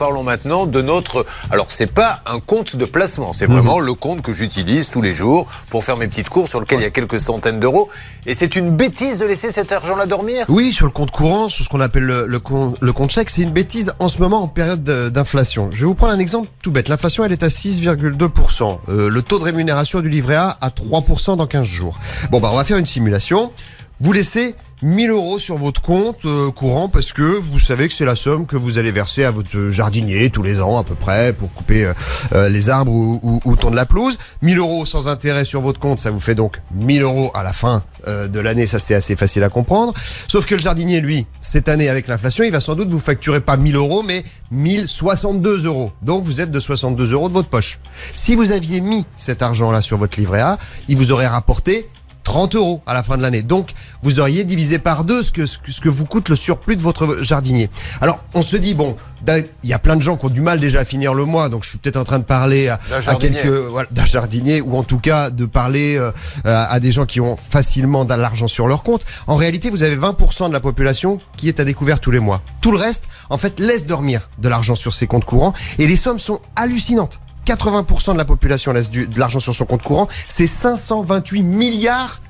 parlons maintenant de notre. Alors, c'est pas un compte de placement, c'est vraiment Mhm. le compte que j'utilise tous les jours pour faire mes petites courses sur lequel il y a quelques centaines d'euros. Et c'est une bêtise de laisser cet argent-là dormir? Oui, sur le compte courant, sur ce qu'on appelle le, le, compte, le compte chèque, c'est une bêtise en ce moment en période de- d'inflation. Je vais vous prendre un exemple tout bête. L'inflation, elle est à 6,2%. Euh, le taux de rémunération du livret A à 3% dans 15 jours. Bon, bah, on va faire une simulation. Vous laissez 1000 euros sur votre compte euh, courant parce que vous savez que c'est la somme que vous allez verser à votre jardinier tous les ans à peu près pour couper euh, euh, les arbres ou, ou, tondre la pelouse. 1000 euros sans intérêt sur votre compte, ça vous fait donc 1000 euros à la fin de l'année. Ça c'est assez facile à comprendre. Sauf que le jardinier, lui, cette année avec l'inflation, il va sans doute vous facturer pas 1000 euros mais 1062 euros. Donc vous êtes de 62 euros de votre poche. Si vous aviez mis cet argent-là sur votre livret A, il vous aurait rapporté 30 euros à la fin de l'année. Donc, vous auriez divisé par deux ce que, ce que vous coûte le surplus de votre jardinier. Alors, on se dit, bon, il y a plein de gens qui ont du mal déjà à finir le mois, donc je suis peut-être en train de parler à, quelques, voilà, d'un jardinier, ou en tout cas de parler euh, à à des gens qui ont facilement de l'argent sur leur compte. En réalité, vous avez 20% de la population qui est à découvert tous les mois. Tout le reste, en fait, laisse dormir de l'argent sur ses comptes courants, et les sommes sont hallucinantes. 80% de la population laisse de l'argent sur son compte courant, c'est 528 milliards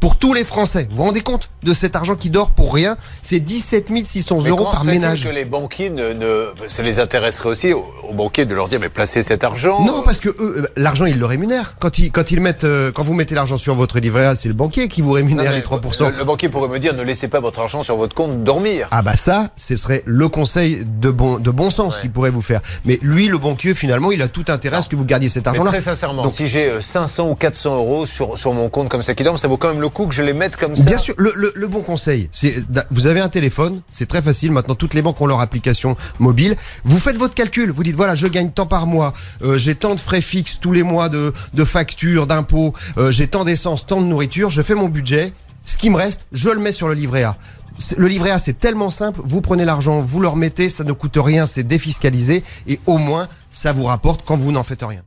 pour tous les Français. Vous vous rendez compte? De cet argent qui dort pour rien C'est 17 600 Mais euros par ménage. que les banquiers ne, ne- ça les intéresserait aussi aux, aux banquiers de leur dire mais placez cet argent. Non, parce que eux, euh, l'argent, ils le rémunèrent. Quand ils, quand ils mettent, euh, quand vous mettez l'argent sur votre livret A, c'est le banquier qui vous rémunère les 3%. Le, le banquier pourrait me dire ne laissez pas votre argent sur votre compte dormir. Ah bah ça, ce serait le conseil de bon, de bon sens Ouais. qu'il pourrait vous faire. Mais lui, le banquier, finalement, il a tout intérêt à ce que vous gardiez cet Mais argent-là. très sincèrement, Donc- si j'ai euh, 500 ou 400 euros sur, sur mon compte comme ça qui dorment, ça vaut quand même le coup que je les mette comme ça. Bien sûr, le, le- le bon conseil, c'est vous avez un téléphone, c'est très facile. Maintenant, toutes les banques ont leur application mobile. Vous faites votre calcul. Vous dites voilà, je gagne tant par mois, euh, j'ai tant de frais fixes tous les mois de, de factures, d'impôts, euh, j'ai tant d'essence, tant de nourriture. Je fais mon budget. Ce qui me reste, je le mets sur le livret A. Le livret A, c'est tellement simple. Vous prenez l'argent, vous le remettez, ça ne coûte rien, c'est défiscalisé et au moins ça vous rapporte quand vous n'en faites rien.